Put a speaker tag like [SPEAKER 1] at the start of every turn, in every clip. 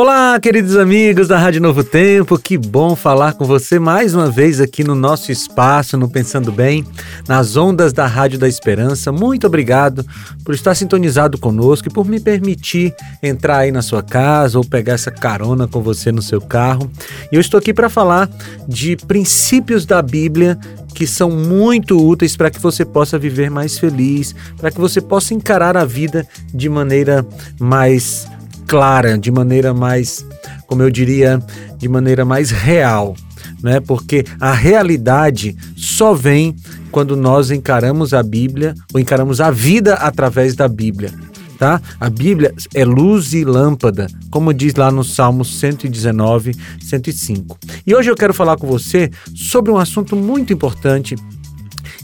[SPEAKER 1] Olá, queridos amigos da Rádio Novo Tempo, que bom falar com você mais uma vez aqui no nosso espaço, no Pensando Bem, nas ondas da Rádio da Esperança. Muito obrigado por estar sintonizado conosco e por me permitir entrar aí na sua casa ou pegar essa carona com você no seu carro. E eu estou aqui para falar de princípios da Bíblia que são muito úteis para que você possa viver mais feliz, para que você possa encarar a vida de maneira mais clara, de maneira mais, como eu diria, de maneira mais real, né? Porque a realidade só vem quando nós encaramos a Bíblia ou encaramos a vida através da Bíblia. Tá? A Bíblia é luz e lâmpada, como diz lá no Salmo 119, 105. E hoje eu quero falar com você sobre um assunto muito importante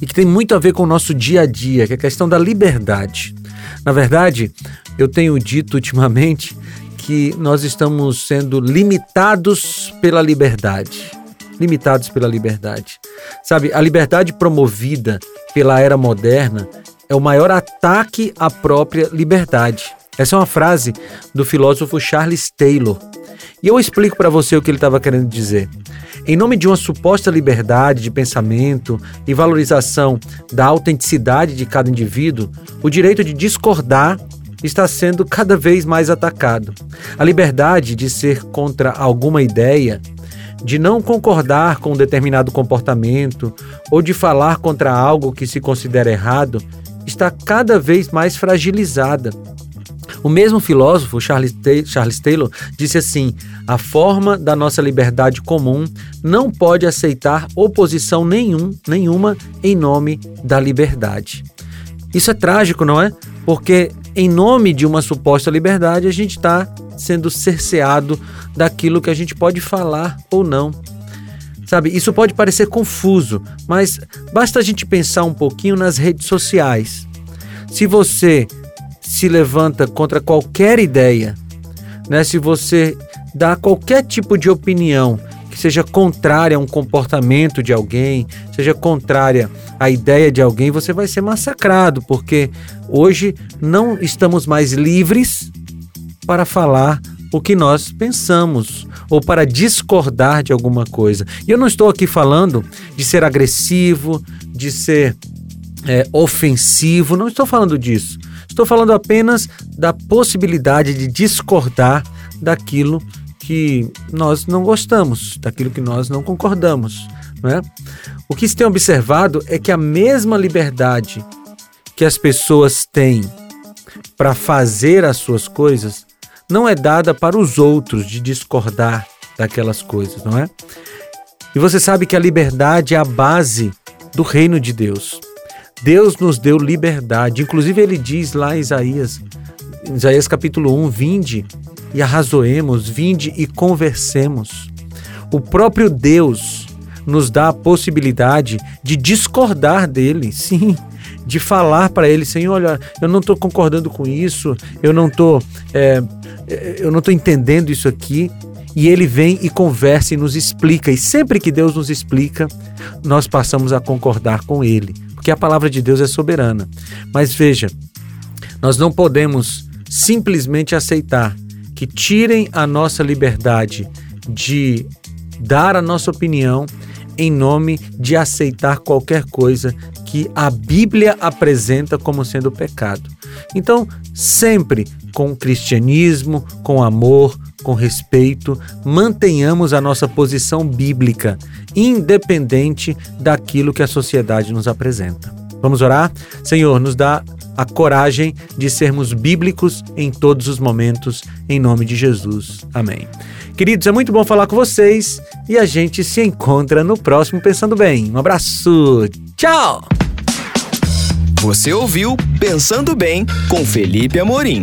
[SPEAKER 1] e que tem muito a ver com o nosso dia a dia, que é a questão da liberdade. Na verdade, eu tenho dito ultimamente que nós estamos sendo limitados pela liberdade. Limitados pela liberdade. Sabe, a liberdade promovida pela era moderna é o maior ataque à própria liberdade. Essa é uma frase do filósofo Charles Taylor. E eu explico para você o que ele estava querendo dizer. Em nome de uma suposta liberdade de pensamento e valorização da autenticidade de cada indivíduo, o direito de discordar está sendo cada vez mais atacado. A liberdade de ser contra alguma ideia, de não concordar com um determinado comportamento ou de falar contra algo que se considera errado está cada vez mais fragilizada. O mesmo filósofo, Charles, Charles Taylor, disse assim: a forma da nossa liberdade comum não pode aceitar oposição nenhum, nenhuma em nome da liberdade. Isso é trágico, não é? Porque em nome de uma suposta liberdade, a gente está sendo cerceado daquilo que a gente pode falar ou não. Sabe, isso pode parecer confuso, mas basta a gente pensar um pouquinho nas redes sociais. Se você se levanta contra qualquer ideia, né, se você dá qualquer tipo de opinião que seja contrária a um comportamento de alguém, seja contrária à ideia de alguém, você vai ser massacrado, porque hoje não estamos mais livres para falar o que nós pensamos ou para discordar de alguma coisa. E eu não estou aqui falando de ser agressivo, de ser é, ofensivo, não estou falando disso. Estou falando apenas da possibilidade de discordar daquilo que nós não gostamos, daquilo que nós não concordamos. Né? O que se tem observado é que a mesma liberdade que as pessoas têm para fazer as suas coisas não é dada para os outros de discordar daquelas coisas, não é? E você sabe que a liberdade é a base do reino de Deus. Deus nos deu liberdade. Inclusive ele diz lá em Isaías, em Isaías capítulo 1, vinde e arrazoemos, vinde e conversemos. O próprio Deus nos dá a possibilidade de discordar dele, sim, de falar para ele, Senhor, olha, eu não estou concordando com isso, eu não estou, é, eu não estou entendendo isso aqui. E ele vem e conversa e nos explica. E sempre que Deus nos explica, nós passamos a concordar com ele, porque a palavra de Deus é soberana. Mas veja, nós não podemos simplesmente aceitar que tirem a nossa liberdade de dar a nossa opinião em nome de aceitar qualquer coisa que a Bíblia apresenta como sendo pecado. Então, sempre com cristianismo, com amor, com respeito, mantenhamos a nossa posição bíblica, independente daquilo que a sociedade nos apresenta. Vamos orar? Senhor, nos dá a coragem de sermos bíblicos em todos os momentos, em nome de Jesus. Amém. Queridos, é muito bom falar com vocês e a gente se encontra no próximo Pensando Bem. Um abraço, tchau!
[SPEAKER 2] Você ouviu Pensando Bem com Felipe Amorim.